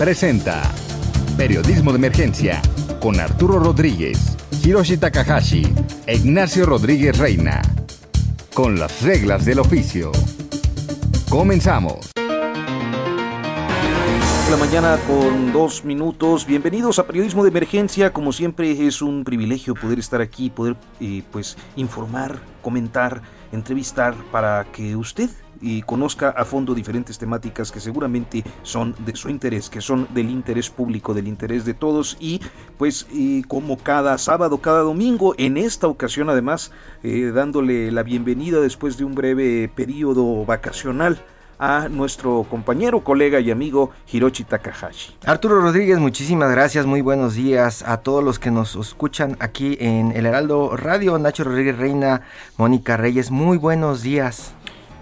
presenta Periodismo de Emergencia con Arturo Rodríguez, Hiroshi Takahashi e Ignacio Rodríguez Reina. Con las reglas del oficio. Comenzamos. La mañana con dos minutos. Bienvenidos a Periodismo de Emergencia. Como siempre es un privilegio poder estar aquí, poder eh, pues informar, comentar, entrevistar para que usted y conozca a fondo diferentes temáticas que seguramente son de su interés, que son del interés público, del interés de todos. Y pues como cada sábado, cada domingo, en esta ocasión además eh, dándole la bienvenida después de un breve periodo vacacional a nuestro compañero, colega y amigo Hiroshi Takahashi. Arturo Rodríguez, muchísimas gracias, muy buenos días a todos los que nos escuchan aquí en El Heraldo Radio, Nacho Rodríguez Reina, Mónica Reyes, muy buenos días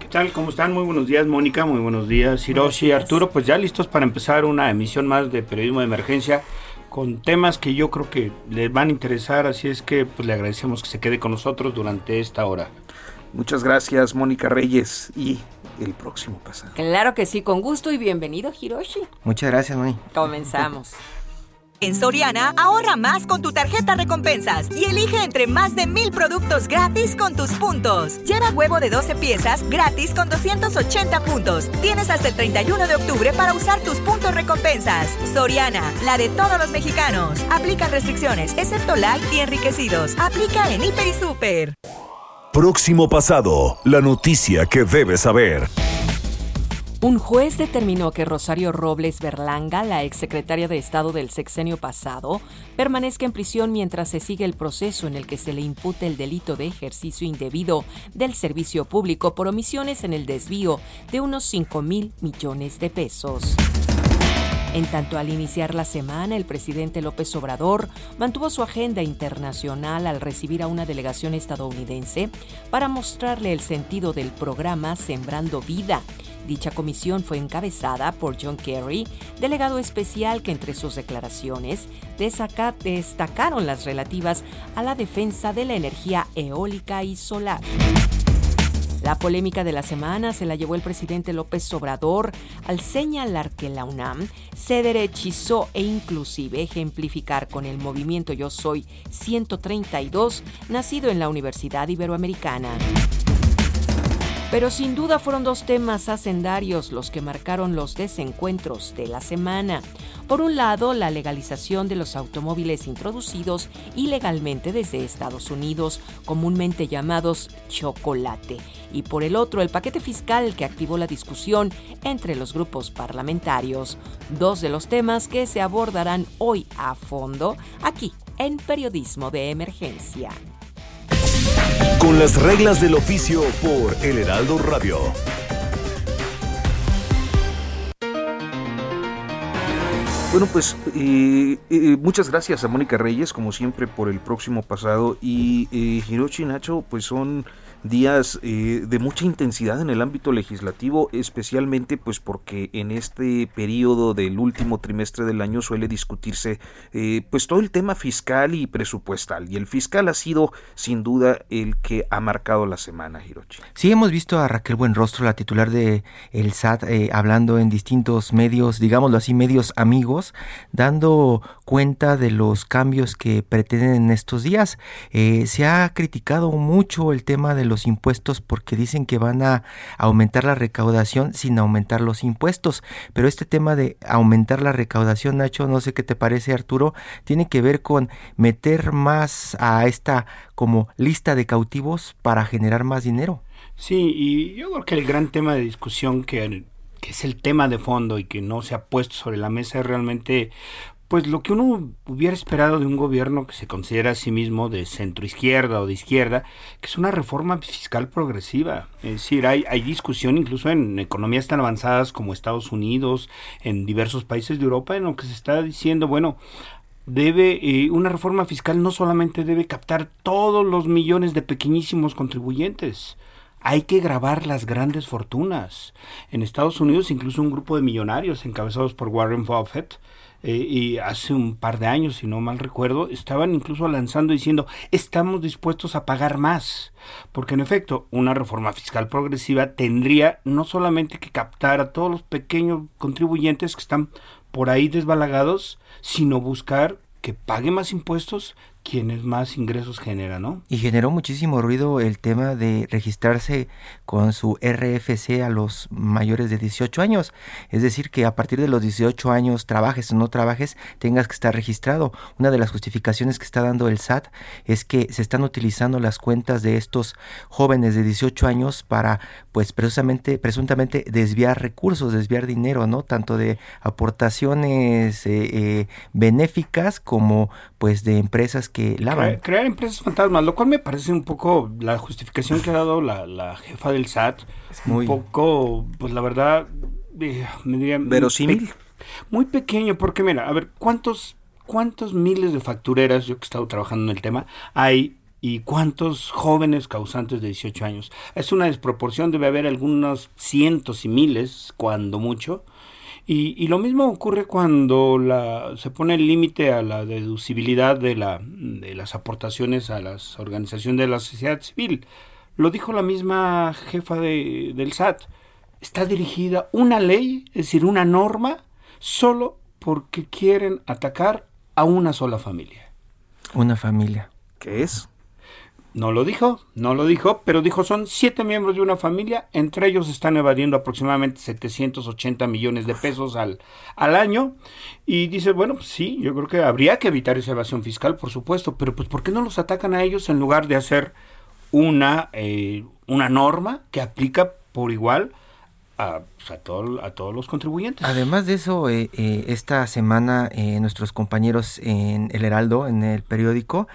tal? ¿Cómo están? Muy buenos días, Mónica. Muy buenos días, Hiroshi, Arturo. Pues ya listos para empezar una emisión más de Periodismo de Emergencia con temas que yo creo que les van a interesar. Así es que pues le agradecemos que se quede con nosotros durante esta hora. Muchas gracias, Mónica Reyes. Y el próximo pasado. Claro que sí, con gusto y bienvenido, Hiroshi. Muchas gracias, Mónica. Comenzamos. En Soriana, ahorra más con tu tarjeta recompensas y elige entre más de mil productos gratis con tus puntos. Lleva huevo de 12 piezas gratis con 280 puntos. Tienes hasta el 31 de octubre para usar tus puntos recompensas. Soriana, la de todos los mexicanos. Aplica restricciones, excepto light y enriquecidos. Aplica en Hiper y Super. Próximo pasado, la noticia que debes saber. Un juez determinó que Rosario Robles Berlanga, la exsecretaria de Estado del sexenio pasado, permanezca en prisión mientras se sigue el proceso en el que se le impute el delito de ejercicio indebido del servicio público por omisiones en el desvío de unos 5 mil millones de pesos. En tanto, al iniciar la semana, el presidente López Obrador mantuvo su agenda internacional al recibir a una delegación estadounidense para mostrarle el sentido del programa Sembrando Vida Dicha comisión fue encabezada por John Kerry, delegado especial que entre sus declaraciones destacaron las relativas a la defensa de la energía eólica y solar. La polémica de la semana se la llevó el presidente López Obrador al señalar que la UNAM se derechizó e inclusive ejemplificar con el movimiento Yo Soy 132 nacido en la Universidad Iberoamericana. Pero sin duda fueron dos temas hacendarios los que marcaron los desencuentros de la semana. Por un lado, la legalización de los automóviles introducidos ilegalmente desde Estados Unidos, comúnmente llamados chocolate. Y por el otro, el paquete fiscal que activó la discusión entre los grupos parlamentarios. Dos de los temas que se abordarán hoy a fondo aquí en Periodismo de Emergencia. Con las reglas del oficio por El Heraldo Radio. Bueno, pues muchas gracias a Mónica Reyes, como siempre, por el próximo pasado. Y eh, Hiroshi Nacho, pues son días eh, de mucha intensidad en el ámbito legislativo, especialmente pues porque en este periodo del último trimestre del año suele discutirse eh, pues todo el tema fiscal y presupuestal y el fiscal ha sido sin duda el que ha marcado la semana, Hirochi. Sí, hemos visto a Raquel Buenrostro, la titular de el SAT, eh, hablando en distintos medios, digámoslo así, medios amigos, dando cuenta de los cambios que pretenden en estos días. se ha criticado mucho el tema de los impuestos porque dicen que van a aumentar la recaudación sin aumentar los impuestos. Pero este tema de aumentar la recaudación, Nacho, no sé qué te parece Arturo, tiene que ver con meter más a esta como lista de cautivos para generar más dinero. Sí, y yo creo que el gran tema de discusión que, que es el tema de fondo y que no se ha puesto sobre la mesa es realmente pues lo que uno hubiera esperado de un gobierno que se considera a sí mismo de centro izquierda o de izquierda, que es una reforma fiscal progresiva. Es decir, hay, discusión incluso en economías tan avanzadas como Estados Unidos, en diversos países de Europa, en lo que se está diciendo, bueno, debe eh, una reforma fiscal no solamente debe captar todos los millones de pequeñísimos contribuyentes, hay que grabar las grandes fortunas. En Estados Unidos incluso un grupo de millonarios encabezados por Warren Buffett eh, y hace un par de años, si no mal recuerdo, estaban incluso lanzando diciendo estamos dispuestos a pagar más, porque en efecto una reforma fiscal progresiva tendría no solamente que captar a todos los pequeños contribuyentes que están por ahí desbalagados, sino buscar que pague más impuestos quienes más ingresos genera, ¿no? Y generó muchísimo ruido el tema de registrarse con su RFC a los mayores de 18 años. Es decir, que a partir de los 18 años, trabajes o no trabajes, tengas que estar registrado. Una de las justificaciones que está dando el SAT es que se están utilizando las cuentas de estos jóvenes de 18 años para, pues, precisamente, presuntamente desviar recursos, desviar dinero, ¿no? Tanto de aportaciones eh, eh, benéficas como, pues, de empresas que Crear, empresas fantasmas, lo cual me parece un poco la justificación que ha dado la, jefa del SAT. Es muy... Un poco, pues la verdad, eh, me diría... Verosímil. muy pequeño, porque mira, a ver, ¿cuántos, ¿cuántos miles de factureras, yo que he estado trabajando en el tema, hay y cuántos jóvenes causantes de 18 años. Es una desproporción, debe haber algunos cientos y miles, cuando mucho, y, lo mismo ocurre cuando la, se pone el límite a la deducibilidad de, la, de las aportaciones a las organizaciones de la sociedad civil. Lo dijo la misma jefa de, del SAT. Está dirigida una ley, es decir, una norma, solo porque quieren atacar a una sola familia. Una familia. ¿Qué es? No lo dijo, no lo dijo, pero dijo son siete miembros de una familia, entre ellos están evadiendo aproximadamente 780 millones de pesos al, al año. Y dice, bueno, pues sí, yo creo que habría que evitar esa evasión fiscal, por supuesto, pero pues ¿por qué no los atacan a ellos en lugar de hacer una, eh, una norma que aplica por igual a, todo, a todos los contribuyentes. Además de eso, eh, eh, esta semana eh, nuestros compañeros en El Heraldo, en el periódico,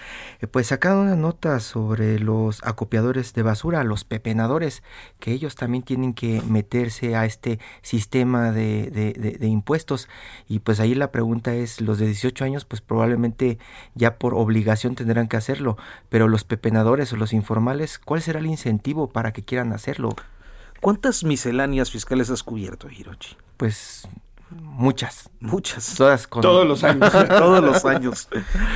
pues sacaron una nota sobre los acopiadores de basura, los pepenadores, que ellos también tienen que meterse a este sistema de, de, impuestos. Y pues ahí la pregunta es, los de 18 años, pues probablemente ya por obligación tendrán que hacerlo, pero los pepenadores o los informales, ¿cuál será el incentivo para que quieran hacerlo? ¿Cuántas misceláneas fiscales has cubierto, Hirochi? Pues muchas. Muchas. Todas con... Todos los años. Todos los años.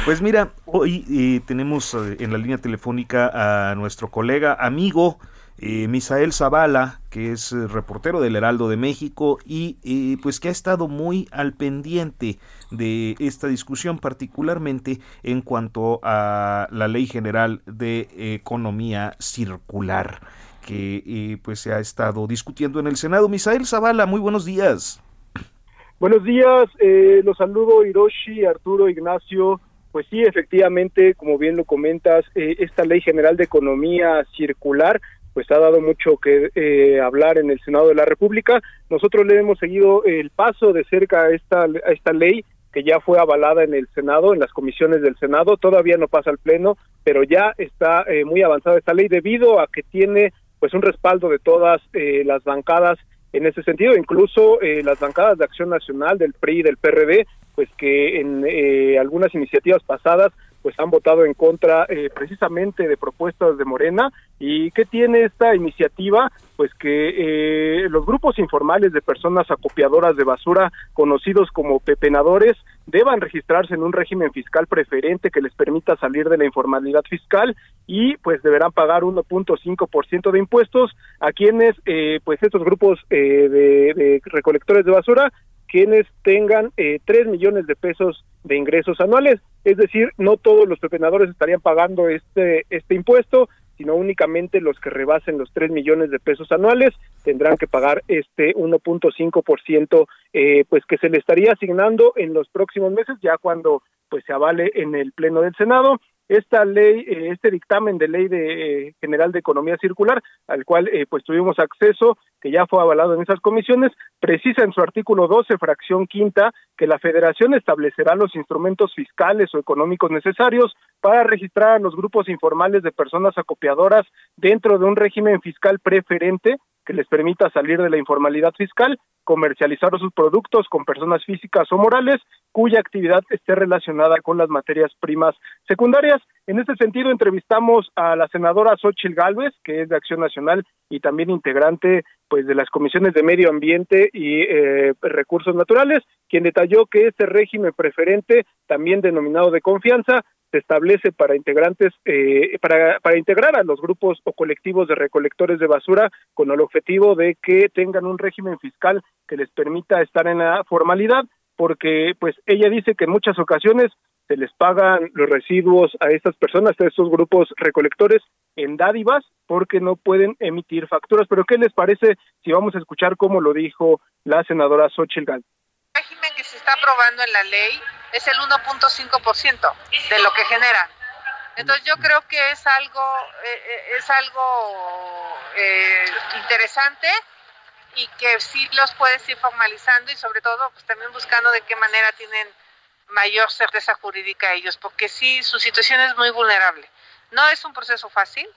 Pues mira, hoy eh, tenemos eh, en la línea telefónica a nuestro colega, amigo, eh, Misael Zavala, que es reportero del Heraldo de México y pues que ha estado muy al pendiente de esta discusión, particularmente en cuanto a la Ley General de Economía Circular que eh, pues se ha estado discutiendo en el Senado. Misael Zavala, muy buenos días. Buenos días, eh, los saludo Hiroshi, Arturo, Ignacio. Pues sí, efectivamente, como bien lo comentas, eh, esta ley general de economía circular pues ha dado mucho que eh, hablar en el Senado de la República. Nosotros le hemos seguido el paso de cerca a esta, a esta ley que ya fue avalada en el Senado, en las comisiones del Senado, todavía no pasa al Pleno, pero ya está muy avanzada esta ley debido a que tiene pues un respaldo de todas eh, las bancadas en ese sentido, incluso eh, las bancadas de Acción Nacional del PRI y del PRD, pues que en eh, algunas iniciativas pasadas pues han votado en contra eh, precisamente de propuestas de Morena. ¿Y qué tiene esta iniciativa? Pues que eh, los grupos informales de personas acopiadoras de basura, conocidos como pepenadores, deban registrarse en un régimen fiscal preferente que les permita salir de la informalidad fiscal y pues deberán pagar 1.5% de impuestos a quienes eh, pues estos grupos de, de recolectores de basura quienes tengan eh, 3 millones de pesos de ingresos anuales. Es decir, no todos los pepenadores estarían pagando este, este impuesto, sino únicamente los que rebasen los 3 millones de pesos anuales tendrán que pagar este 1.5% eh, pues que se le estaría asignando en los próximos meses ya cuando pues se avale en el pleno del Senado esta ley, eh, este dictamen de ley de general de economía circular, al cual pues tuvimos acceso, que ya fue avalado en esas comisiones, precisa en su artículo 12, fracción quinta, que la Federación establecerá los instrumentos fiscales o económicos necesarios para registrar a los grupos informales de personas acopiadoras dentro de un régimen fiscal preferente que les permita salir de la informalidad fiscal, comercializar sus productos con personas físicas o morales cuya actividad esté relacionada con las materias primas secundarias. En este sentido, entrevistamos a la senadora Xochil Gálvez, que es de Acción Nacional y también integrante pues de las comisiones de Medio Ambiente y eh, Recursos Naturales, quien detalló que este régimen preferente, también denominado de confianza, se establece para integrantes, eh, para, para integrar a los grupos o colectivos de recolectores de basura con el objetivo de que tengan un régimen fiscal que les permita estar en la formalidad, porque pues ella dice que en muchas ocasiones se les pagan los residuos a estas personas, a estos grupos recolectores en dádivas, porque no pueden emitir facturas. Pero ¿qué les parece si vamos a escuchar cómo lo dijo la senadora Xochitl Gál? El régimen que se está aprobando en la ley es el 1.5% de lo que generan. Entonces yo creo que es algo, eh, eh, es algo eh, interesante y que sí los puedes ir formalizando y sobre todo pues también buscando de qué manera tienen mayor certeza jurídica ellos, porque sí, su situación es muy vulnerable. No es un proceso fácil,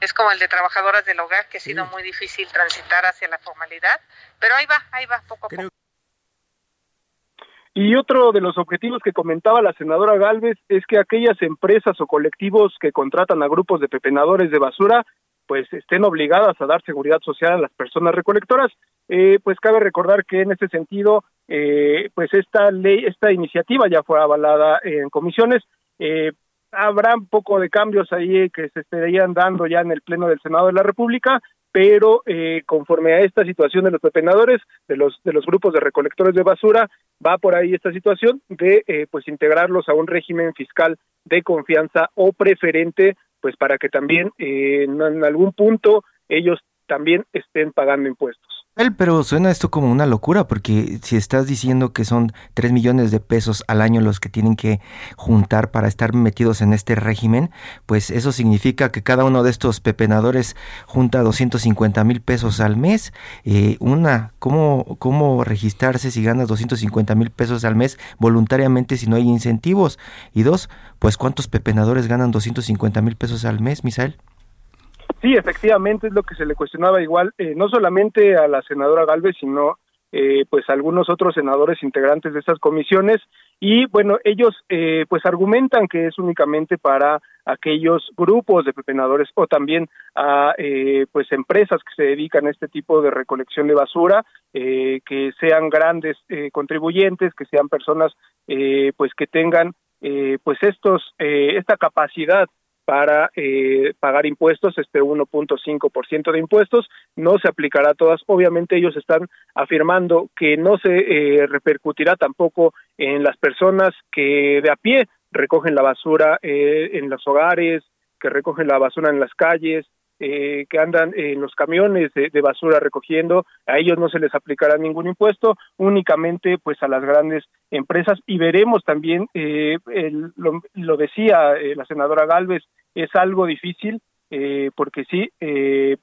es como el de trabajadoras del hogar, que ha sido muy difícil transitar hacia la formalidad, pero ahí va, ahí va, poco a poco. Y otro de los objetivos que comentaba la senadora Galvez es que aquellas empresas o colectivos que contratan a grupos de pepenadores de basura pues estén obligadas a dar seguridad social a las personas recolectoras. Eh, pues cabe recordar que en este sentido, eh, pues esta ley, esta iniciativa ya fue avalada en comisiones. Eh, habrá un poco de cambios ahí que se estarían dando ya en el Pleno del Senado de la República, pero eh, conforme a esta situación de los pepenadores, de los de los grupos de recolectores de basura, va por ahí esta situación de eh, pues integrarlos a un régimen fiscal de confianza o preferente, pues para que también eh, en algún punto ellos también estén pagando impuestos. Pero suena esto como una locura, porque si estás diciendo que son 3 millones de pesos al año los que tienen que juntar para estar metidos en este régimen, pues eso significa que cada uno de estos pepenadores junta 250 mil pesos al mes. Eh, una, ¿cómo, ¿cómo registrarse si ganas 250 mil pesos al mes voluntariamente si no hay incentivos? Y dos, pues ¿cuántos pepenadores ganan 250 mil pesos al mes, Misael? Sí, efectivamente es lo que se le cuestionaba igual, eh, no solamente a la senadora Galvez, sino eh, pues algunos otros senadores integrantes de estas comisiones. Y bueno ellos eh, pues argumentan que es únicamente para aquellos grupos de pepenadores o también a eh, pues empresas que se dedican a este tipo de recolección de basura eh, que sean grandes eh, contribuyentes que sean personas eh, pues que tengan eh, pues estos eh, esta capacidad para eh, pagar impuestos, este 1.5% de impuestos, no se aplicará a todas. Obviamente ellos están afirmando que no se eh, repercutirá tampoco en las personas que de a pie recogen la basura eh, en los hogares, que recogen la basura en las calles, eh, que andan en los camiones de, de, basura recogiendo, a ellos no se les aplicará ningún impuesto, únicamente pues a las grandes empresas y veremos también, eh, el, lo, lo, decía eh, la senadora Galvez, es algo difícil eh, porque sí, eh,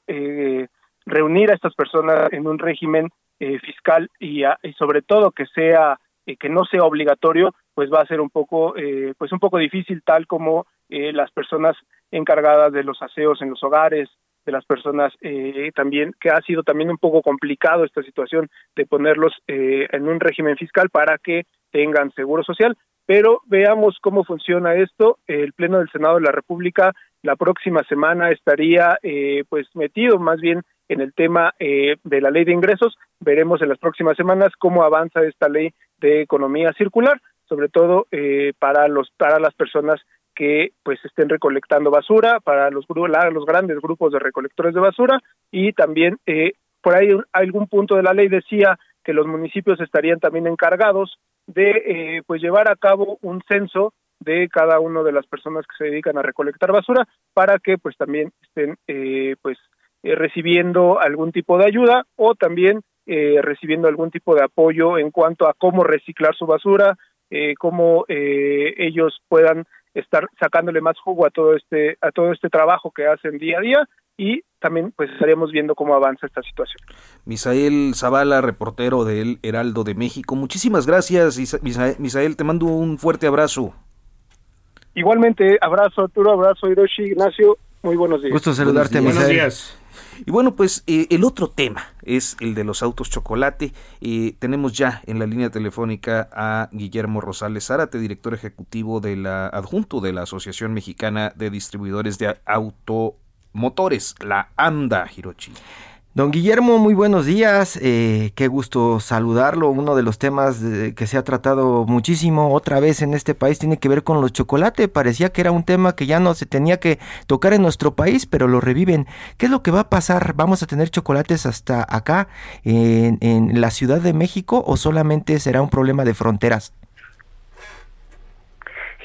reunir a estas personas en un régimen fiscal y, a, y, sobre todo que sea que no sea obligatorio, pues va a ser un poco, pues un poco difícil tal como las personas encargadas de los aseos en los hogares, de las personas eh, también, que ha sido también un poco complicado esta situación de ponerlos eh, en un régimen fiscal para que tengan seguro social. Pero veamos cómo funciona esto. El Pleno del Senado de la República la próxima semana estaría eh, pues metido más bien en el tema eh, de la ley de ingresos. Veremos en las próximas semanas cómo avanza esta ley de economía circular, sobre todo eh, para los para las personas que pues estén recolectando basura para los, los grandes grupos de recolectores de basura y también eh, por ahí algún punto de la ley decía que los municipios estarían también encargados de eh, pues llevar a cabo un censo de cada una de las personas que se dedican a recolectar basura para que pues también estén eh, pues eh, recibiendo algún tipo de ayuda o también eh, recibiendo algún tipo de apoyo en cuanto a cómo reciclar su basura, cómo ellos puedan estar sacándole más jugo a todo este a todo este trabajo que hacen día a día y también pues estaríamos viendo cómo avanza esta situación. Misael Zavala, reportero del Heraldo de México. Muchísimas gracias, Misael, te mando un fuerte abrazo. Igualmente, abrazo Arturo, abrazo Hiroshi, Ignacio, muy buenos días. Gusto saludarte, Misael. Buenos días. Y bueno, pues eh, el otro tema es el de los autos chocolate. Eh, tenemos ya en la línea telefónica a Guillermo Rosales Zárate, director ejecutivo de la adjunto de la Asociación Mexicana de Distribuidores de Automotores, la AMDA, Hirochi. Don Guillermo, muy buenos días. Eh, qué gusto saludarlo. Uno de los temas que se ha tratado muchísimo otra vez en este país tiene que ver con los chocolates. Parecía que era un tema que ya no se tenía que tocar en nuestro país, pero lo reviven. ¿Qué es lo que va a pasar? ¿Vamos a tener chocolates hasta acá, en la Ciudad de México, o solamente será un problema de fronteras?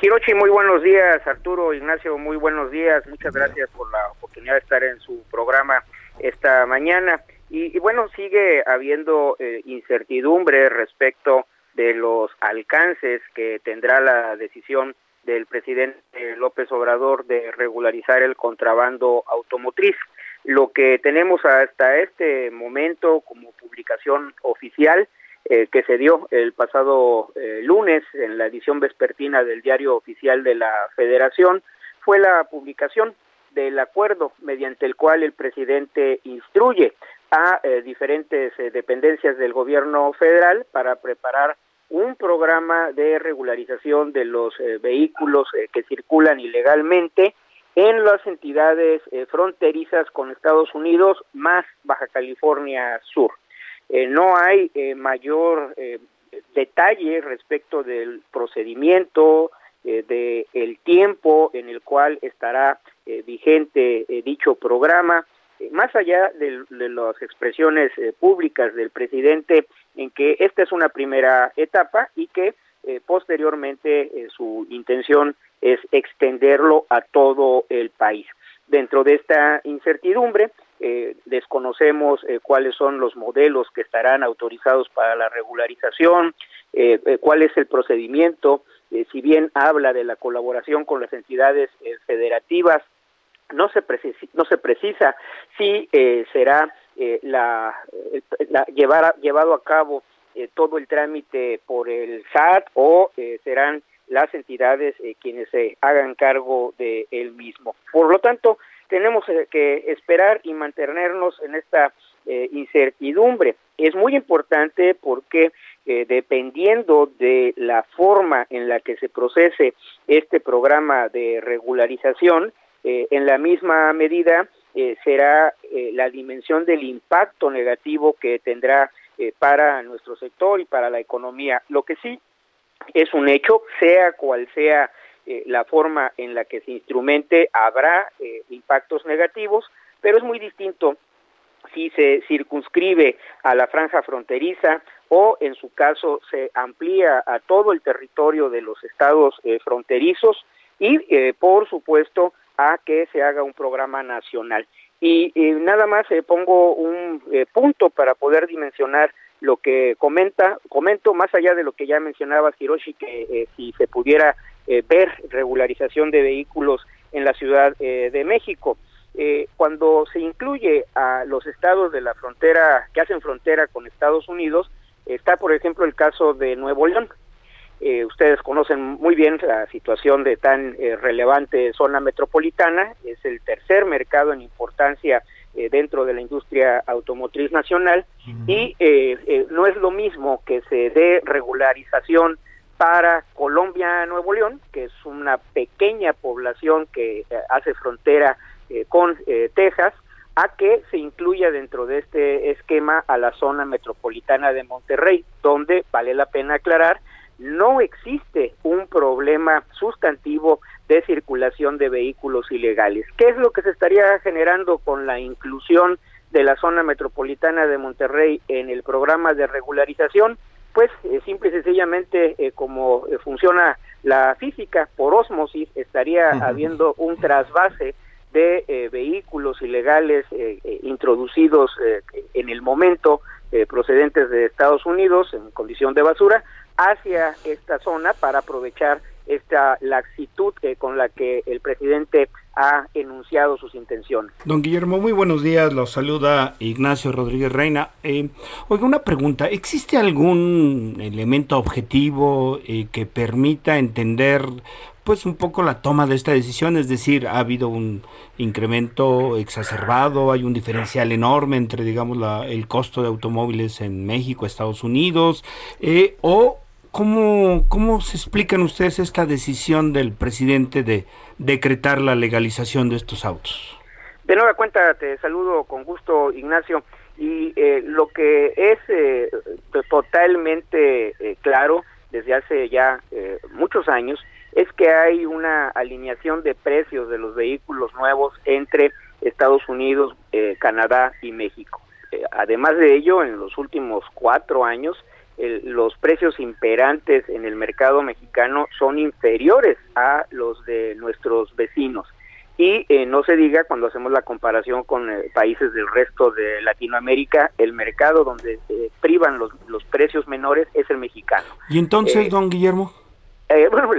Hirochi, muy buenos días. Arturo, Ignacio, muy buenos días. Muchas gracias por la oportunidad de estar en su programa esta mañana. Y, bueno, sigue habiendo eh, incertidumbre respecto de los alcances que tendrá la decisión del presidente López Obrador de regularizar el contrabando automotriz. Lo que tenemos hasta este momento como publicación oficial eh, que se dio el pasado eh, lunes en la edición vespertina del diario oficial de la Federación fue la publicación del acuerdo mediante el cual el presidente instruye a eh, diferentes eh, dependencias del gobierno federal para preparar un programa de regularización de los eh, vehículos que circulan ilegalmente en las entidades fronterizas con Estados Unidos más Baja California Sur. No hay mayor detalle respecto del procedimiento, de el tiempo en el cual estará eh, vigente eh, dicho programa, eh, más allá de, las expresiones públicas del presidente en que esta es una primera etapa y que posteriormente su intención es extenderlo a todo el país. Dentro de esta incertidumbre, desconocemos cuáles son los modelos que estarán autorizados para la regularización, cuál es el procedimiento, si bien habla de la colaboración con las entidades federativas no se no se precisa si eh, será eh, la, llevar, llevado a cabo eh, todo el trámite por el SAT o serán las entidades quienes se hagan cargo de él mismo. Por lo tanto, tenemos que esperar y mantenernos en esta incertidumbre. Es muy importante porque dependiendo de la forma en la que se procese este programa de regularización, eh, en la misma medida eh, será eh, la dimensión del impacto negativo que tendrá para nuestro sector y para la economía. Lo que sí es un hecho, sea cual sea la forma en la que se instrumente, habrá impactos negativos, pero es muy distinto si se circunscribe a la franja fronteriza o en su caso se amplía a todo el territorio de los estados fronterizos y por supuesto a que se haga un programa nacional. Y, nada más eh, pongo un eh, punto para poder dimensionar lo que comenta, comento más allá de lo que ya mencionaba Hiroshi, que eh, si se pudiera ver regularización de vehículos en la Ciudad de México. cuando se incluye a los estados de la frontera, que hacen frontera con Estados Unidos, está por ejemplo el caso de Nuevo León, eh, ustedes conocen muy bien la situación de tan eh, relevante zona metropolitana, es el tercer mercado en importancia eh, dentro de la industria automotriz nacional. Y no es lo mismo que se dé regularización para Colombia, Nuevo León, que es una pequeña población que hace frontera con Texas, a que se incluya dentro de este esquema a la zona metropolitana de Monterrey, donde vale la pena aclarar no existe un problema sustantivo de circulación de vehículos ilegales. ¿Qué es lo que se estaría generando con la inclusión de la zona metropolitana de Monterrey en el programa de regularización? Pues eh, simple y sencillamente eh, como eh, funciona la física por ósmosis estaría habiendo un trasvase de vehículos ilegales introducidos en el momento procedentes de Estados Unidos en condición de basura hacia esta zona para aprovechar esta laxitud con la que el presidente ha enunciado sus intenciones. Don Guillermo, muy buenos días. Los saluda Ignacio Rodríguez Reina. Eh, oiga, una pregunta. ¿Existe algún elemento objetivo eh, que permita entender pues un poco la toma de esta decisión? Es decir, ha habido un incremento exacerbado, hay un diferencial enorme entre, digamos, la, el costo de automóviles en México, Estados Unidos, eh, o ¿Cómo, ¿Cómo se explican ustedes esta decisión del presidente de decretar la legalización de estos autos? De nueva cuenta, te saludo con gusto, Ignacio. Y eh, lo que es eh, totalmente eh, claro desde hace ya muchos años es que hay una alineación de precios de los vehículos nuevos entre Estados Unidos, Canadá y México. además de ello, en los últimos cuatro años, los precios imperantes en el mercado mexicano son inferiores a los de nuestros vecinos. Y eh, no se diga cuando hacemos la comparación con eh, países del resto de Latinoamérica, el mercado donde se privan los, los precios menores es el mexicano. ¿Y entonces, eh, don Guillermo? bueno,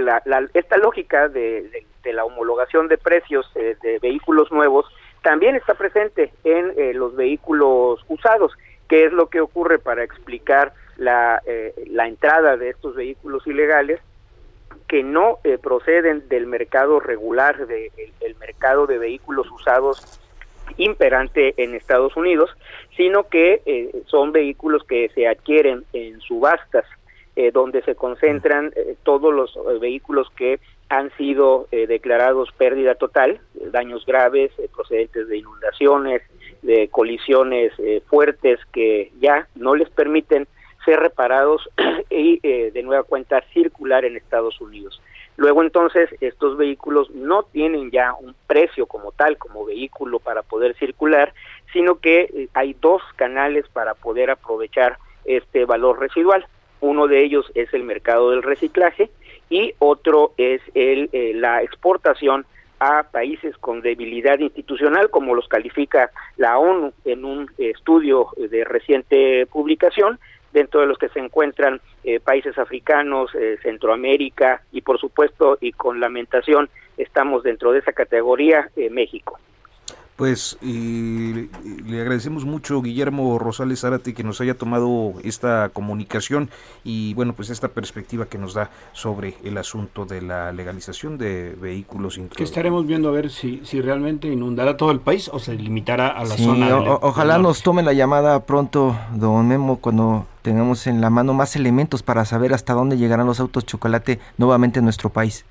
esta lógica de, de, la homologación de precios de vehículos nuevos también está presente en los vehículos usados. ¿Qué es lo que ocurre para explicar la, eh, la entrada de estos vehículos ilegales que no eh, proceden del mercado regular, del de, el mercado de vehículos usados imperante en Estados Unidos, sino que eh, son vehículos que se adquieren en subastas, donde se concentran todos los vehículos que han sido declarados pérdida total, daños graves procedentes de inundaciones, de colisiones fuertes que ya no les permiten ser reparados y eh, de nueva cuenta circular en Estados Unidos. Luego entonces estos vehículos no tienen ya un precio como tal, como vehículo para poder circular, sino que eh, hay dos canales para poder aprovechar este valor residual. Uno de ellos es el mercado del reciclaje y otro es el, eh, la exportación a países con debilidad institucional, como los califica la ONU en un estudio de reciente publicación, dentro de los que se encuentran eh, países africanos, eh, Centroamérica y por supuesto y con lamentación estamos dentro de esa categoría eh, México. Pues le agradecemos mucho Guillermo Rosales Zárate que nos haya tomado esta comunicación y bueno pues esta perspectiva que nos da sobre el asunto de la legalización de vehículos que estaremos viendo a ver si, si realmente inundará todo el país o se limitará a la zona ojalá nos tome la llamada pronto don Memo cuando tengamos en la mano más elementos para saber hasta dónde llegarán los autos chocolate nuevamente en nuestro país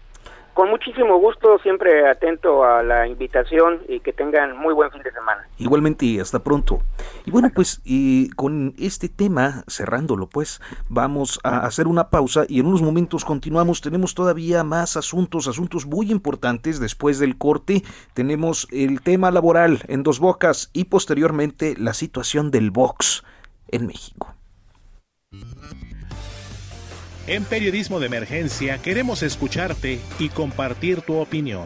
con muchísimo gusto, siempre atento a la invitación y que tengan muy buen fin de semana. Igualmente, hasta pronto. Y bueno, pues y con este tema, cerrándolo, pues vamos a hacer una pausa y en unos momentos continuamos. Tenemos todavía más asuntos, asuntos muy importantes después del corte. Tenemos el tema laboral en dos bocas y posteriormente la situación del box en México. En Periodismo de Emergencia queremos escucharte y compartir tu opinión.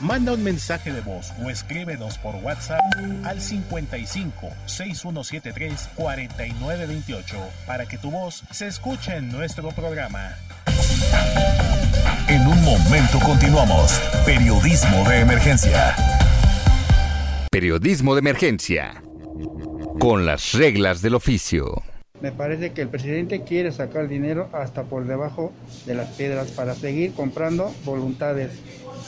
Manda un mensaje de voz o escríbenos por WhatsApp al 55 6173 4928 para que tu voz se escuche en nuestro programa. En un momento continuamos. Periodismo de Emergencia. Periodismo de Emergencia. Con las reglas del oficio. Me parece que el presidente quiere sacar dinero hasta por debajo de las piedras para seguir comprando voluntades.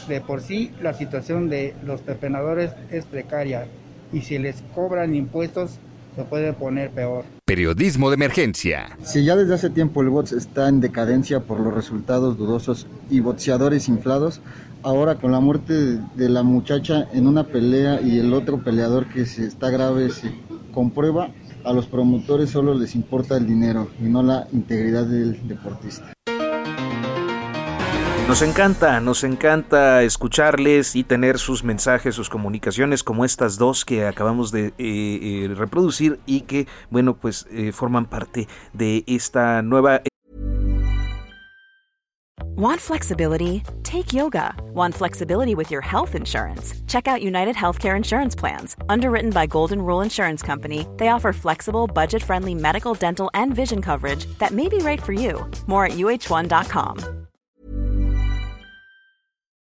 De por sí la situación de los pepenadores es precaria y si les cobran impuestos se puede poner peor. Periodismo de emergencia. Si ya desde hace tiempo el bots está en decadencia por los resultados dudosos y boxeadores inflados, ahora con la muerte de la muchacha en una pelea y el otro peleador que se está grave se comprueba a los promotores solo les importa el dinero y no la integridad del deportista. Nos encanta, nos encanta escucharles y tener sus mensajes, sus comunicaciones como estas dos que acabamos de eh, eh, reproducir y que, bueno, pues eh, forman parte de esta nueva Want flexibility? Take yoga. Want flexibility with your health insurance? Check out United Healthcare Insurance Plans. Underwritten by Golden Rule Insurance Company, they offer flexible, budget friendly medical, dental, and vision coverage that may be right for you. More at uh1.com.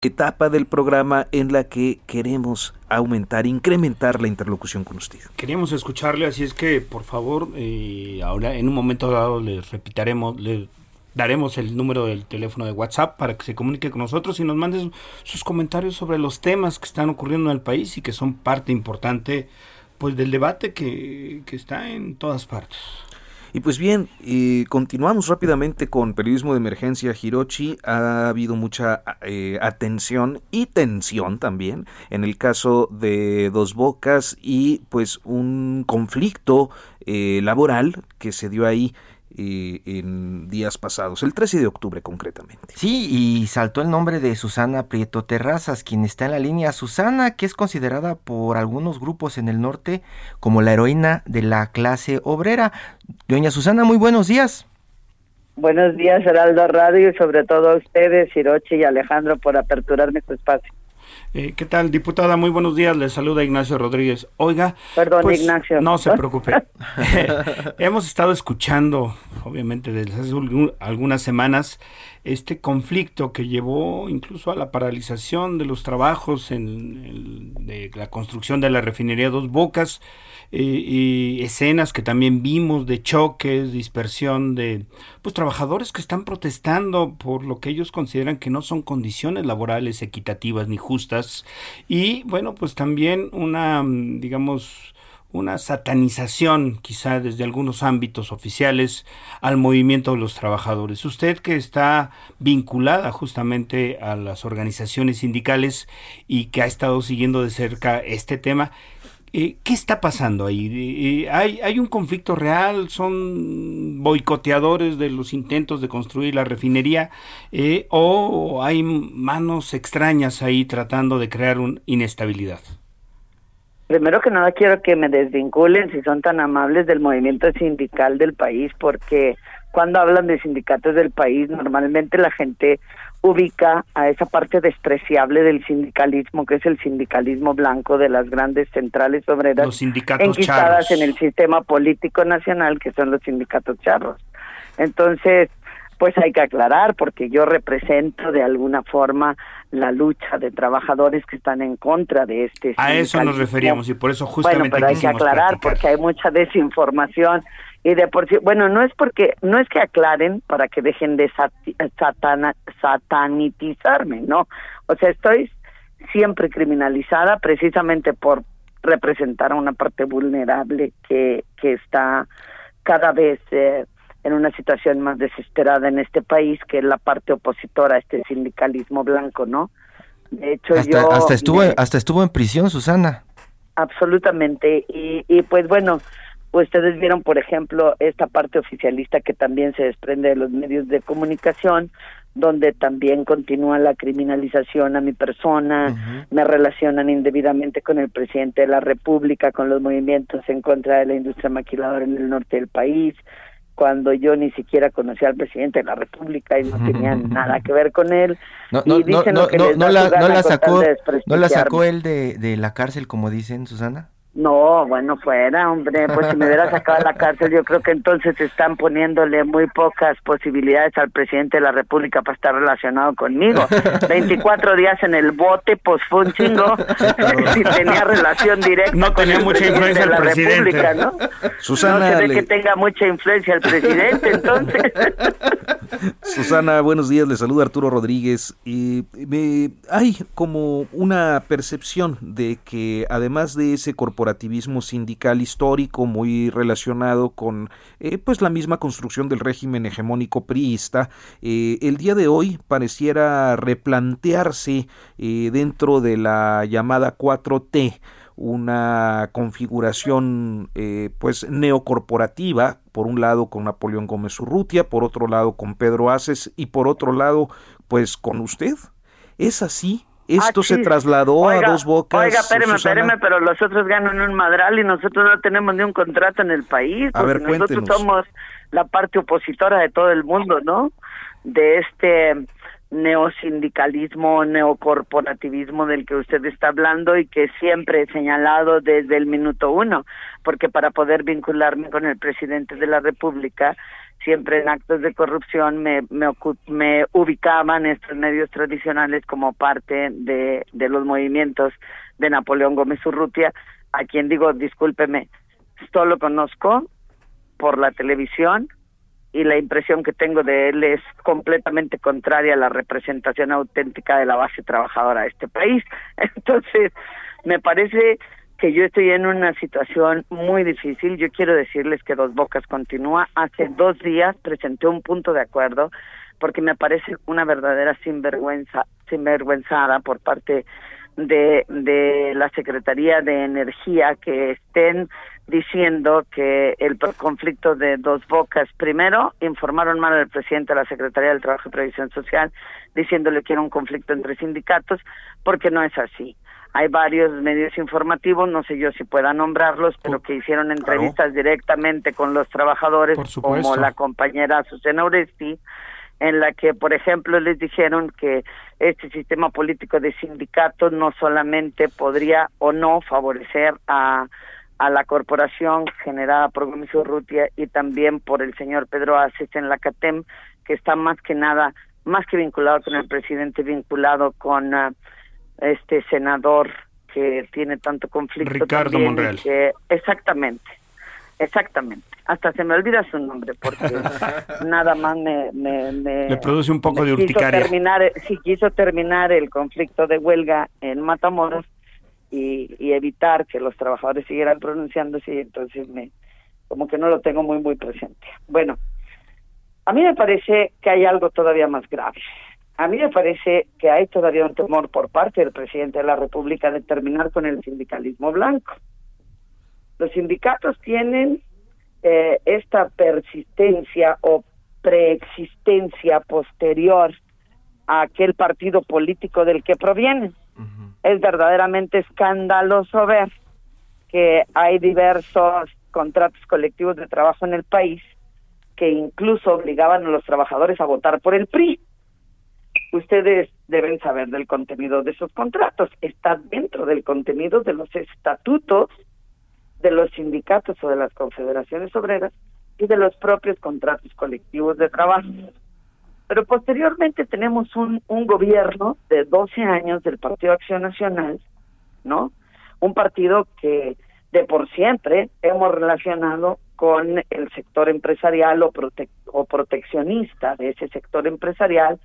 etapa del programa en la que queremos aumentar, incrementar la interlocución con usted. Queríamos escucharle, así es que por favor, eh, ahora en un momento dado les repitaremos, les daremos el número del teléfono de WhatsApp para que se comunique con nosotros y nos mande sus comentarios sobre los temas que están ocurriendo en el país y que son parte importante pues del debate que, que está en todas partes. Y pues bien, continuamos rápidamente con periodismo de emergencia Hirochi. Ha habido mucha eh, atención y tensión también en el caso de Dos Bocas y pues un conflicto eh, laboral que se dio ahí en días pasados, el 13 de octubre concretamente. Sí, y saltó el nombre de Susana Prieto Terrazas, quien está en la línea. Susana, que es considerada por algunos grupos en el norte como la heroína de la clase obrera. Doña Susana, muy buenos días. Buenos días, Heraldo Radio, y sobre todo a ustedes, Hirochi y Alejandro, por aperturarme su espacio. Eh, ¿Qué tal, diputada? Muy buenos días. Le saluda Ignacio Rodríguez. Oiga. Perdón, pues, Ignacio. No se preocupe. Hemos estado escuchando, obviamente, desde hace algunas semanas, este conflicto que llevó incluso a la paralización de los trabajos en, de la construcción de la refinería Dos Bocas y escenas que también vimos de choques, dispersión de pues trabajadores que están protestando por lo que ellos consideran que no son condiciones laborales equitativas ni justas y bueno, pues también una digamos una satanización quizá desde algunos ámbitos oficiales al movimiento de los trabajadores. Usted que está vinculada justamente a las organizaciones sindicales y que ha estado siguiendo de cerca este tema, eh, ¿Qué está pasando ahí? Eh, ¿hay, ¿Hay un conflicto real? ¿Son boicoteadores de los intentos de construir la refinería? Eh, ¿O hay manos extrañas ahí tratando de crear una inestabilidad? Primero que nada quiero que me desvinculen, si son tan amables, del movimiento sindical del país, porque cuando hablan de sindicatos del país, normalmente la gente ubica a esa parte despreciable del sindicalismo, que es el sindicalismo blanco de las grandes centrales obreras los sindicatos enquistadas en el sistema político nacional, que son los sindicatos charros. Entonces, pues hay que aclarar, porque yo represento de alguna forma la lucha de trabajadores que están en contra de este A eso nos referíamos y por eso justamente Bueno, pero hay que aclarar porque hay mucha desinformación y de por sí, bueno, no es porque, no es que aclaren para que dejen de satana, satanitizarme, ¿no? O sea, estoy siempre criminalizada precisamente por representar a una parte vulnerable que, que está cada vez eh, en una situación más desesperada en este país, que es la parte opositora a este sindicalismo blanco, ¿no? De hecho, hasta, yo... Hasta estuvo, hasta estuvo en prisión, Susana. Absolutamente. Y, y pues bueno, Ustedes vieron, por ejemplo, esta parte oficialista que también se desprende de los medios de comunicación, donde también continúa la criminalización a mi persona, me relacionan indebidamente con el presidente de la República, con los movimientos en contra de la industria maquiladora en el norte del país, cuando yo ni siquiera conocía al presidente de la República y no tenía nada que ver con él. No, no, no, no, la, no la sacó, ¿no la sacó él de, de la cárcel, como dicen, Susana? No, bueno, fuera, hombre, pues si me hubiera sacado de la cárcel, yo creo que entonces están poniéndole muy pocas posibilidades al presidente de la República para estar relacionado conmigo. 24 días en el bote, pues fue un chingo. si tenía relación directa no tenía mucha influencia de la República, ¿no? Susana, no se ve que tenga mucha influencia el presidente, entonces. Susana, buenos días, le saluda Arturo Rodríguez. Y me, hay como una percepción de que además de ese corporativo sindical histórico muy relacionado con eh, pues la misma construcción del régimen hegemónico priista, eh, el día de hoy pareciera replantearse eh, dentro de la llamada 4T una configuración pues neocorporativa, por un lado con Napoleón Gómez Urrutia, por otro lado con Pedro Aces y por otro lado pues con usted. ¿Es así? Esto se trasladó a dos bocas. Oiga, espéreme, espéreme, pero los otros ganan un madral y nosotros no tenemos ni un contrato en el país. A ver, nosotros somos la parte opositora de todo el mundo, ¿no? De este neosindicalismo, neocorporativismo del que usted está hablando y que siempre he señalado desde el minuto uno, porque para poder vincularme con el presidente de la República, siempre en actos de corrupción me, me, me ubicaban estos medios tradicionales como parte de, de los movimientos de Napoleón Gómez Urrutia, a quien digo, discúlpeme, solo conozco por la televisión y la impresión que tengo de él es completamente contraria a la representación auténtica de la base trabajadora de este país. Entonces, me parece que yo estoy en una situación muy difícil. Yo quiero decirles que Dos Bocas continúa. Hace dos días presenté un punto de acuerdo porque me parece una verdadera sinvergüenza, sinvergüenzada por parte de, de la Secretaría de Energía que estén diciendo que el conflicto de dos bocas, primero, informaron mal al presidente de la Secretaría del Trabajo y Previsión Social, diciéndole que era un conflicto entre sindicatos, porque no es así. Hay varios medios informativos, no sé yo si pueda nombrarlos, pero que hicieron entrevistas directamente con los trabajadores, como la compañera Susana Oresti, en la que, por ejemplo, les dijeron que este sistema político de sindicatos no solamente podría o no favorecer a, a la corporación generada por Gómez Urrutia y también por el señor Pedro Aces en la CATEM, que está más que nada, más que vinculado con el presidente, vinculado con ah, este senador que tiene tanto conflicto. Ricardo Monreal. exactamente, exactamente hasta se me olvida su nombre porque nada más me, me, le produce un poco de urticaria. Terminar, sí, quiso terminar el conflicto de huelga en Matamoros y, y evitar que los trabajadores siguieran pronunciándose y entonces me como que no lo tengo muy muy presente. Bueno, a mí me parece que hay algo todavía más grave. A mí me parece que hay todavía un temor por parte del presidente de la República de terminar con el sindicalismo blanco. Los sindicatos tienen eh, esta persistencia o preexistencia posterior a aquel partido político del que provienen. Es verdaderamente escandaloso ver que hay diversos contratos colectivos de trabajo en el país que incluso obligaban a los trabajadores a votar por el PRI. Ustedes deben saber del contenido de esos contratos. Está dentro del contenido de los estatutos de los sindicatos o de las confederaciones obreras y de los propios contratos colectivos de trabajo. Pero posteriormente tenemos un, gobierno de 12 años del Partido Acción Nacional, ¿no? Un partido que de por siempre hemos relacionado con el sector empresarial o, o proteccionista de ese sector empresarial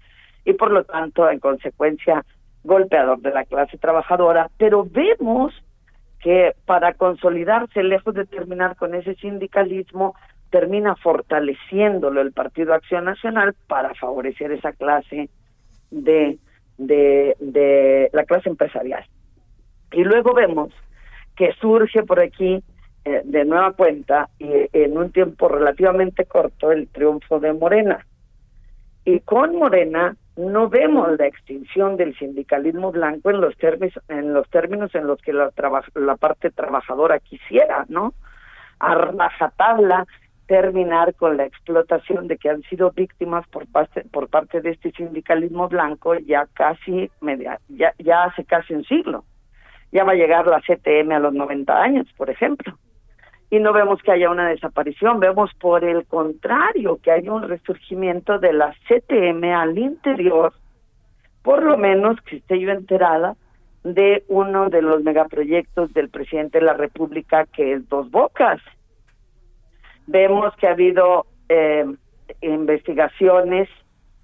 y por lo tanto, en consecuencia, golpeador de la clase trabajadora, pero vemos que para consolidarse, lejos de terminar con ese sindicalismo, termina fortaleciéndolo el Partido Acción Nacional para favorecer esa clase de, de, de la clase empresarial. Y luego vemos que surge por aquí eh, de nueva cuenta y en un tiempo relativamente corto el triunfo de Morena. Y con Morena no vemos la extinción del sindicalismo blanco en los términos en los términos en los que la, la parte trabajadora quisiera, ¿no? A rajatabla terminar con la explotación de que han sido víctimas por parte por parte de este sindicalismo blanco ya casi media, ya ya hace casi un siglo. Ya va a llegar la CTM a los 90 años, por ejemplo y no vemos que haya una desaparición, vemos por el contrario que hay un resurgimiento de la CTM al interior, por lo menos que esté yo enterada de uno de los megaproyectos del presidente de la República que es Dos Bocas. Vemos que ha habido eh, investigaciones,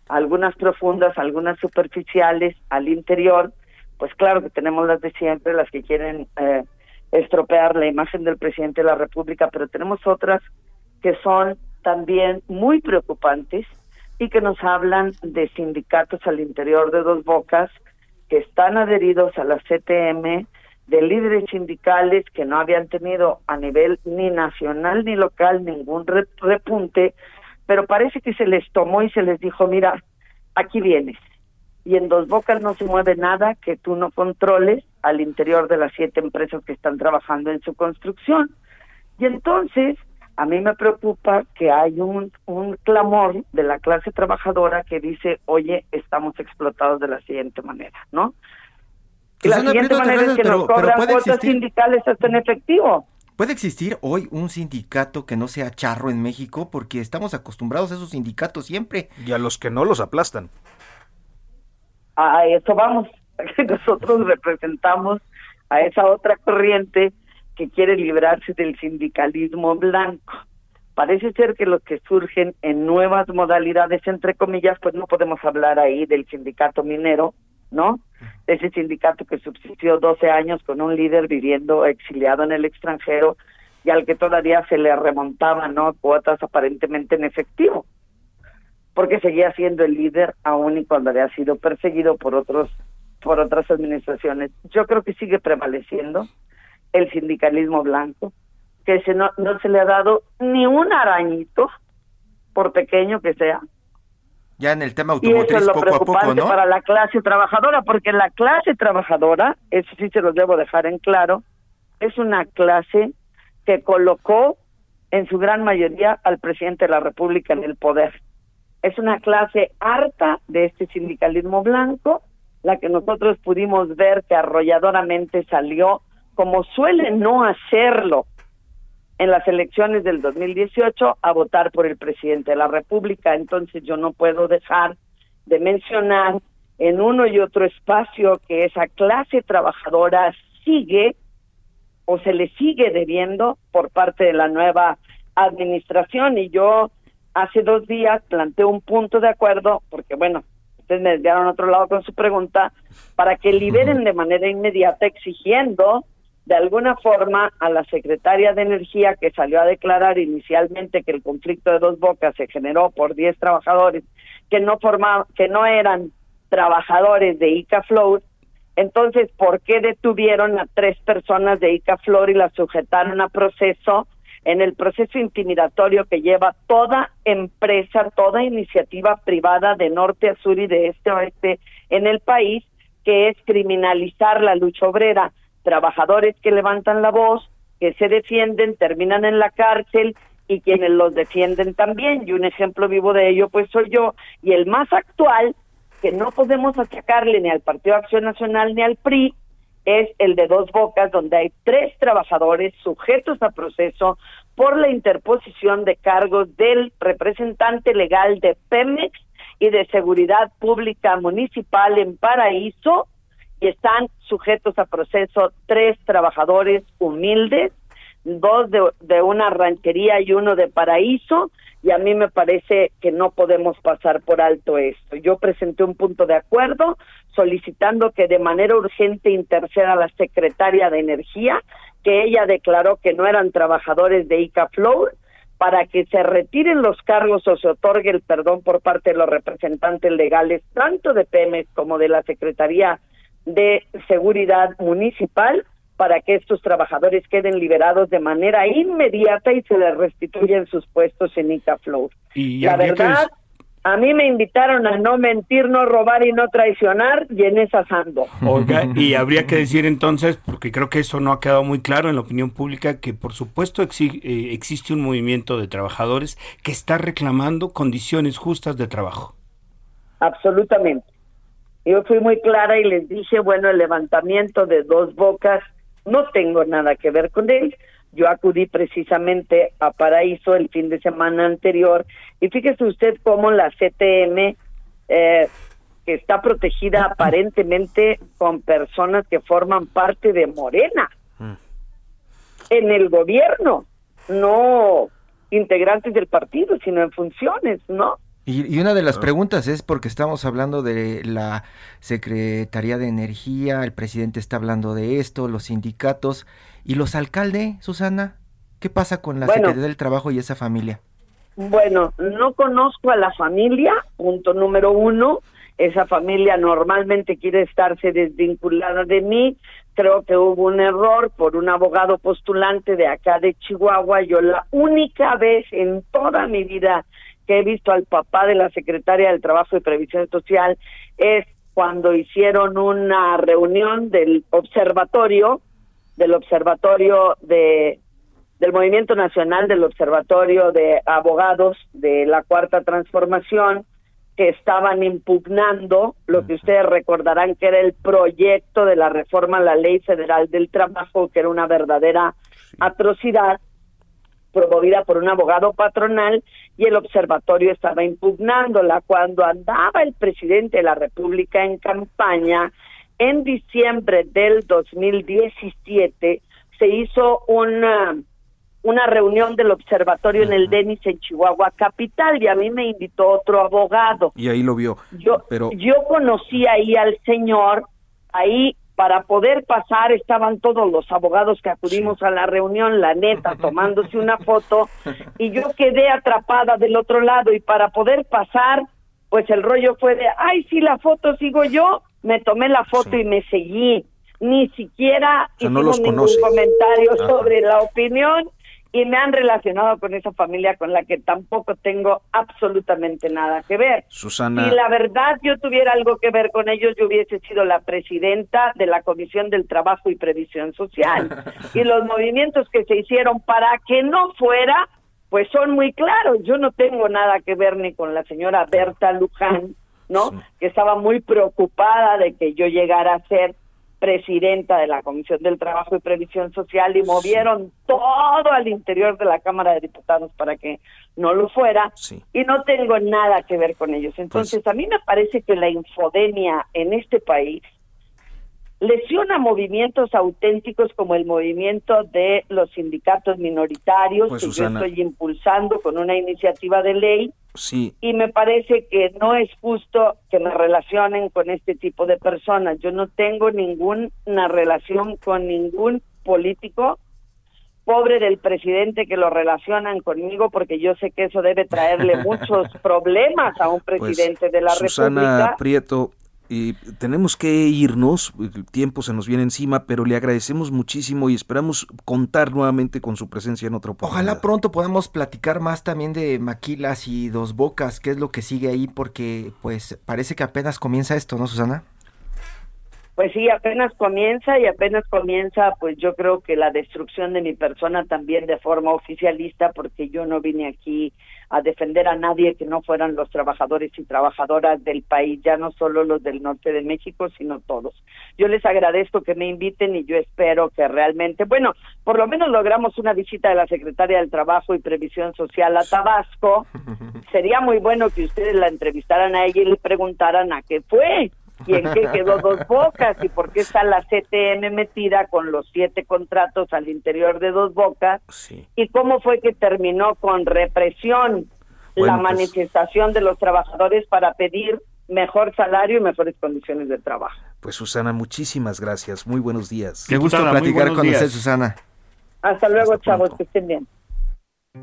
algunas profundas, algunas superficiales al interior, pues claro que tenemos las de siempre, las que quieren eh, estropear la imagen del presidente de la República, pero tenemos otras que son también muy preocupantes y que nos hablan de sindicatos al interior de Dos Bocas que están adheridos a la CTM, de líderes sindicales que no habían tenido a nivel ni nacional ni local ningún repunte, pero parece que se les tomó y se les dijo, mira, aquí vienes. Y en Dos Bocas no se mueve nada que tú no controles al interior de las siete empresas que están trabajando en su construcción. Y entonces, a mí me preocupa que hay un, un clamor de la clase trabajadora que dice, oye, estamos explotados de la siguiente manera, ¿no? Y la siguiente manera es que nos cobran cuotas sindicales hasta en efectivo. ¿Puede existir hoy un sindicato que no sea charro en México? Porque estamos acostumbrados a esos sindicatos siempre. Y a los que no los aplastan. A eso vamos. Nosotros representamos a esa otra corriente que quiere librarse del sindicalismo blanco. Parece ser que los que surgen en nuevas modalidades, entre comillas, pues no podemos hablar ahí del sindicato minero, ¿no? Ese sindicato que subsistió 12 años con un líder viviendo exiliado en el extranjero y al que todavía se le remontaban, ¿no? Cuotas aparentemente en efectivo, porque seguía siendo el líder aún y cuando había sido perseguido por otros por otras administraciones. Yo creo que sigue prevaleciendo el sindicalismo blanco, que se no, no se le ha dado ni un arañito, por pequeño que sea, ya en el tema y eso automotriz es lo poco a preocupante poco, ¿no? para la clase trabajadora, porque la clase trabajadora, eso sí se los debo dejar en claro, es una clase que colocó en su gran mayoría al presidente de la República en el poder. Es una clase harta de este sindicalismo blanco, la que nosotros pudimos ver que arrolladoramente salió, como suele no hacerlo en las elecciones del 2018 a votar por el presidente de la República. Entonces yo no puedo dejar de mencionar en uno y otro espacio que esa clase trabajadora sigue o se le sigue debiendo por parte de la nueva administración y yo hace dos días planteé un punto de acuerdo porque bueno ustedes me desviaron a otro lado con su pregunta para que liberen de manera inmediata exigiendo de alguna forma a la secretaria de Energía que salió a declarar inicialmente que el conflicto de dos bocas se generó por 10 trabajadores que no formaban, que no eran trabajadores de ICAFLOR, entonces ¿por qué detuvieron a tres personas de ICAFLOR y las sujetaron a proceso en el proceso intimidatorio que lleva toda empresa, toda iniciativa privada de norte a sur y de este a oeste en el país, que es criminalizar la lucha obrera? trabajadores que levantan la voz, que se defienden, terminan en la cárcel y quienes los defienden también. Y un ejemplo vivo de ello, pues soy yo. Y el más actual, que no podemos achacarle ni al Partido Acción Nacional ni al PRI, es el de Dos Bocas, donde hay tres trabajadores sujetos a proceso por la interposición de cargos del representante legal de Pemex y de Seguridad Pública Municipal en Paraíso, y están sujetos a proceso tres trabajadores humildes, dos de, una ranchería y uno de paraíso, y a mí me parece que no podemos pasar por alto esto. Yo presenté un punto de acuerdo solicitando que de manera urgente interceda la secretaria de Energía, que ella declaró que no eran trabajadores de ICAFLOW, para que se retiren los cargos o se otorgue el perdón por parte de los representantes legales, tanto de Pemex como de la Secretaría de seguridad municipal para que estos trabajadores queden liberados de manera inmediata y se les restituyan sus puestos en ICAFLOW. Y La verdad, a mí me invitaron a no mentir, no robar y no traicionar y en esas ando. Oiga, y habría que decir entonces, porque creo que eso no ha quedado muy claro en la opinión pública, que por supuesto exi- eh, existe un movimiento de trabajadores que está reclamando condiciones justas de trabajo. Absolutamente. Yo fui muy clara y les dije, bueno, el levantamiento de dos bocas, no tengo nada que ver con él. Yo acudí precisamente a Paraíso el fin de semana anterior y fíjese usted cómo la CTM, eh, que está protegida aparentemente con personas que forman parte de Morena en el gobierno, no integrantes del partido, sino en funciones, ¿no? Y, y una de las preguntas es porque estamos hablando de la Secretaría de Energía, el presidente está hablando de esto, los sindicatos y los alcaldes, Susana. ¿Qué pasa con la Bueno. Secretaría del Trabajo y esa familia? Bueno, no conozco a la familia, punto número uno. Esa familia normalmente quiere estarse desvinculada de mí. Creo que hubo un error por un abogado postulante de acá de Chihuahua. Yo la única vez en toda mi vida que he visto al papá de la secretaria del Trabajo y Previsión Social es cuando hicieron una reunión del observatorio, del observatorio de del Movimiento Nacional del Observatorio de Abogados de la Cuarta Transformación, que estaban impugnando lo que ustedes recordarán que era el proyecto de la reforma a la Ley Federal del Trabajo, que era una verdadera atrocidad promovida por un abogado patronal y el observatorio estaba impugnándola. Cuando andaba el presidente de la República en campaña, en diciembre del 2017 se hizo una una reunión del observatorio en el Denis en Chihuahua capital y a mí me invitó otro abogado. Y ahí lo vio. Yo pero yo conocí ahí al señor, ahí para poder pasar estaban todos los abogados que acudimos a la reunión, la neta, tomándose una foto y yo quedé atrapada del otro lado y para poder pasar, pues el rollo fue de, ay, sí, la foto sigo yo, me tomé la foto y me seguí. Ni siquiera sea, no hicimos los ningún conoce. comentario Ajá. sobre la opinión y me han relacionado con esa familia con la que tampoco tengo absolutamente nada que ver. Susana, Si la verdad yo tuviera algo que ver con ellos, yo hubiese sido la presidenta de la Comisión del Trabajo y Previsión Social. y los movimientos que se hicieron para que no fuera, pues son muy claros. Yo no tengo nada que ver ni con la señora Berta Luján, ¿no? Que estaba muy preocupada de que yo llegara a ser presidenta de la Comisión del Trabajo y Previsión Social y movieron todo al interior de la Cámara de Diputados para que no lo fuera y no tengo nada que ver con ellos. Entonces, a mí me parece que la infodemia en este país lesiona movimientos auténticos como el movimiento de los sindicatos minoritarios Pues, que Susana. yo estoy impulsando con una iniciativa de ley sí, y me parece que no es justo que me relacionen con este tipo de personas. Yo no tengo ninguna relación con ningún político. Pobre del presidente que lo relacionan conmigo porque yo sé que eso debe traerle muchos problemas a un pues, presidente de la Susana República. Prieto, y tenemos que irnos, el tiempo se nos viene encima, pero le agradecemos muchísimo y esperamos contar nuevamente con su presencia en otra oportunidad. Ojalá pronto podamos platicar más también de Maquilas y Dos Bocas, qué es lo que sigue ahí, porque pues parece que apenas comienza esto, ¿no, Susana? Pues sí, apenas comienza y apenas comienza, pues yo creo que la destrucción de mi persona también de forma oficialista, porque yo no vine aquí a defender a nadie que no fueran los trabajadores y trabajadoras del país, ya no solo los del norte de México, sino todos. Yo les agradezco que me inviten y yo espero que realmente, bueno, por lo menos logramos una visita de la secretaria del Trabajo y Previsión Social a Tabasco. Sería muy bueno que ustedes la entrevistaran a ella y le preguntaran a qué fue y en qué quedó dos bocas y por qué está la CTM metida con los siete contratos al interior de dos bocas y cómo fue que terminó con represión Bueno, la pues- manifestación de los trabajadores para pedir mejor salario y mejores condiciones de trabajo. Pues Susana, muchísimas gracias. Muy buenos días. Qué gusto platicar con usted, Susana. Hasta luego, chavos, que estén bien.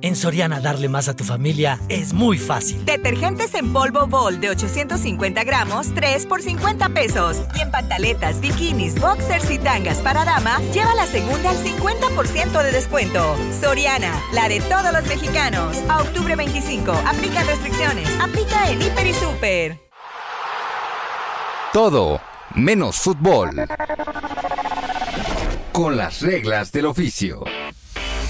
En Soriana darle más a tu familia es muy fácil. Detergentes en polvo Bol de 850 gramos, 3 por 50 pesos. Y en pantaletas, bikinis, boxers y tangas para dama, lleva la segunda al 50% de descuento. Soriana, la de todos los mexicanos. A octubre 25, aplica restricciones. Aplica en Hiper y Super. Todo menos fútbol. Con las reglas del oficio.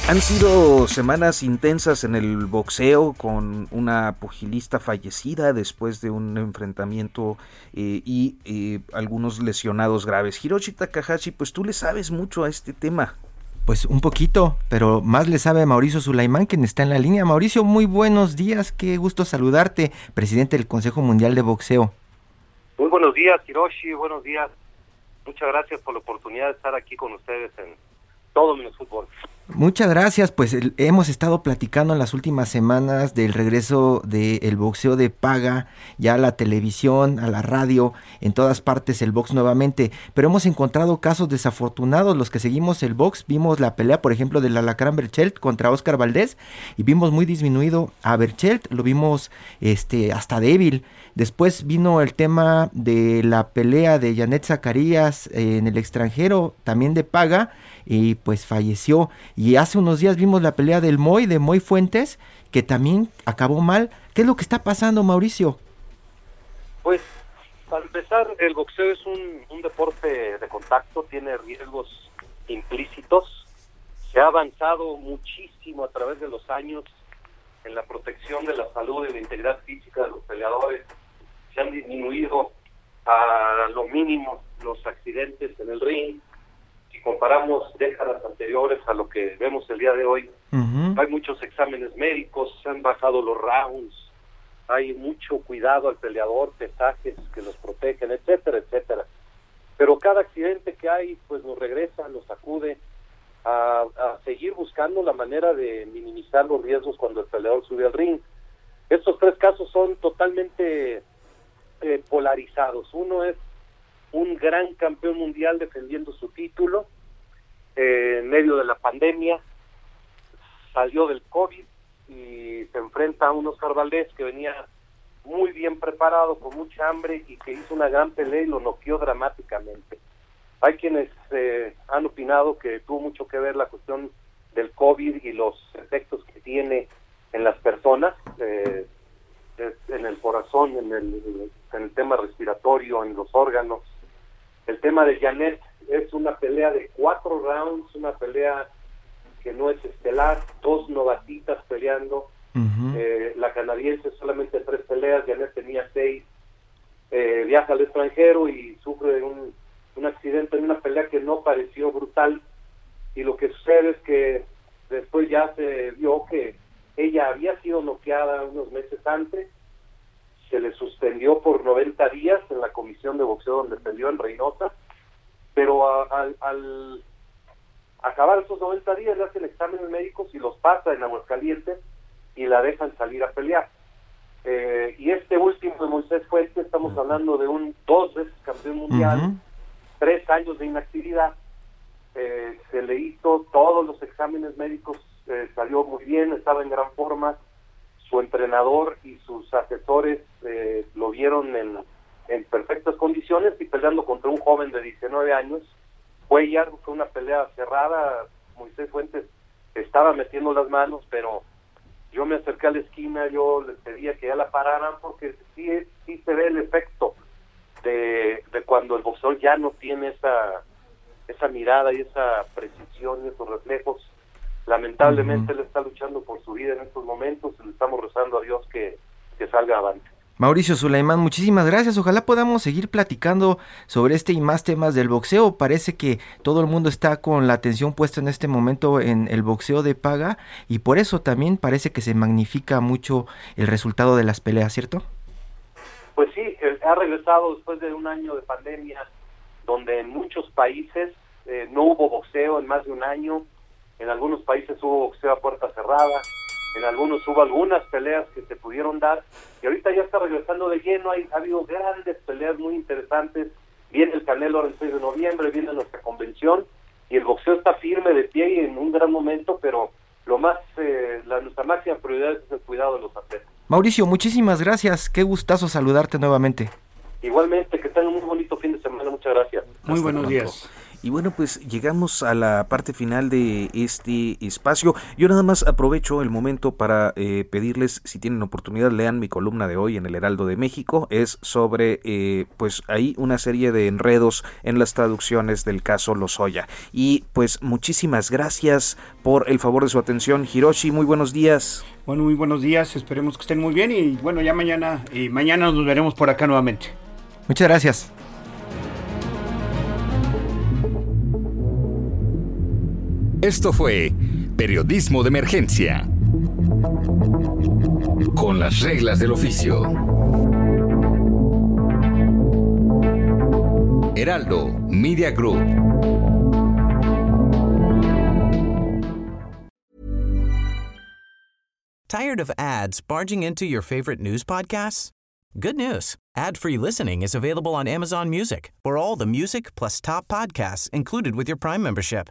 Han sido semanas intensas en el boxeo con una pugilista fallecida después de un enfrentamiento eh, y eh, algunos lesionados graves. Hiroshi Takahashi, pues tú le sabes mucho a este tema. Pues un poquito, pero más le sabe Mauricio Sulaimán, quien está en la línea. Mauricio, muy buenos días, qué gusto saludarte, presidente del Consejo Mundial de Boxeo. Muy buenos días, Hiroshi, buenos días. Muchas gracias por la oportunidad de estar aquí con ustedes en Todo Menos Fútbol. Muchas gracias, pues el- hemos estado platicando en las últimas semanas del regreso del boxeo de paga, ya a la televisión, a la radio, en todas partes el box nuevamente, pero hemos encontrado casos desafortunados, los que seguimos el box, vimos la pelea, por ejemplo, del Alacrán Berchelt contra Oscar Valdés, y vimos muy disminuido a Berchelt, lo vimos este, hasta débil, después vino el tema de la pelea de Janet Zacarías eh, en el extranjero, también de paga, y pues falleció. Y hace unos días vimos la pelea del Moy, de Moy Fuentes, que también acabó mal. ¿Qué es lo que está pasando, Mauricio? Pues, para empezar, el boxeo es un, un deporte de contacto, tiene riesgos implícitos. Se ha avanzado muchísimo a través de los años en la protección de la salud y la integridad física de los peleadores. Se han disminuido a lo mínimo los accidentes en el ring. Si comparamos décadas anteriores a lo que vemos el día de hoy, hay muchos exámenes médicos, se han bajado los rounds, hay mucho cuidado al peleador, pesajes que los protegen, etcétera, etcétera. Pero cada accidente que hay, pues nos regresa, nos sacude a, a seguir buscando la manera de minimizar los riesgos cuando el peleador sube al ring. Estos tres casos son totalmente eh, polarizados. Uno es un gran campeón mundial defendiendo su título eh, en medio de la pandemia, salió del COVID y se enfrenta a un Oscar Valdés que venía muy bien preparado, con mucha hambre y que hizo una gran pelea y lo noqueó dramáticamente. Hay quienes eh, han opinado que tuvo mucho que ver la cuestión del COVID y los efectos que tiene en las personas, eh, en el corazón, en el, en el tema respiratorio, en los órganos. El tema de Janet es una pelea de cuatro rounds, una pelea que no es estelar, dos novatitas peleando. Eh, la canadiense solamente tres peleas, Janet tenía seis. Eh, viaja al extranjero y sufre un, un accidente en una pelea que no pareció brutal. Y lo que sucede es que después ya se vio que ella había sido noqueada unos meses antes, se le suspendió por 90 días en la comisión de boxeo donde peleó en Reynosa, pero al, al acabar esos 90 días le hacen exámenes médicos y los pasa en Aguascalientes y la dejan salir a pelear. Eh, y este último de Moisés Fuente, estamos hablando de un dos veces campeón mundial, tres años de inactividad, eh, se le hizo todos los exámenes médicos eh, salió muy bien, estaba en gran forma. Su entrenador y sus asesores eh, lo vieron en, en perfectas condiciones y peleando contra un joven de 19 años. Fue ya, fue una pelea cerrada. Moisés Fuentes estaba metiendo las manos, pero yo me acerqué a la esquina, yo les pedía que ya la pararan porque sí, sí se ve el efecto de, de cuando el boxeador ya no tiene esa, esa mirada y esa precisión y esos reflejos Lamentablemente él está luchando por su vida en estos momentos y le estamos rezando a Dios que, que salga avante. Mauricio Sulaimán, muchísimas gracias. Ojalá podamos seguir platicando sobre este y más temas del boxeo. Parece que todo el mundo está con la atención puesta en este momento en el boxeo de paga y por eso también parece que se magnifica mucho el resultado de las peleas, ¿cierto? Pues sí, eh, ha regresado después de un año de pandemia donde en muchos países eh, no hubo boxeo en más de un año en algunos países hubo boxeo a puerta cerrada, en algunos hubo algunas peleas que se pudieron dar, y ahorita ya está regresando de lleno, hay, ha habido grandes peleas muy interesantes, viene el Canelo el 6 de noviembre, viene nuestra convención, y el boxeo está firme de pie y en un gran momento, pero lo más, eh, la, nuestra máxima prioridad es el cuidado de los atletas. Mauricio, muchísimas gracias, qué gustazo saludarte nuevamente. Igualmente, que tengan un muy bonito fin de semana, muchas gracias. Muy buenos días. Y bueno, pues llegamos a la parte final de este espacio. Yo nada más aprovecho el momento para eh, pedirles, si tienen oportunidad, lean mi columna de hoy en el Heraldo de México. Es sobre, eh, pues ahí una serie de enredos en las traducciones del caso Lozoya. Y pues muchísimas gracias por el favor de su atención. Hiroshi, muy buenos días. Bueno, muy buenos días. Esperemos que estén muy bien y bueno, ya mañana, y mañana nos veremos por acá nuevamente. Muchas gracias. Esto fue Periodismo de Emergencia. Con las reglas del oficio. Heraldo Media Group. Tired of ads barging into your favorite news podcasts? Good news. Ad-free listening is available on Amazon Music for all the music plus top podcasts included with your Prime membership.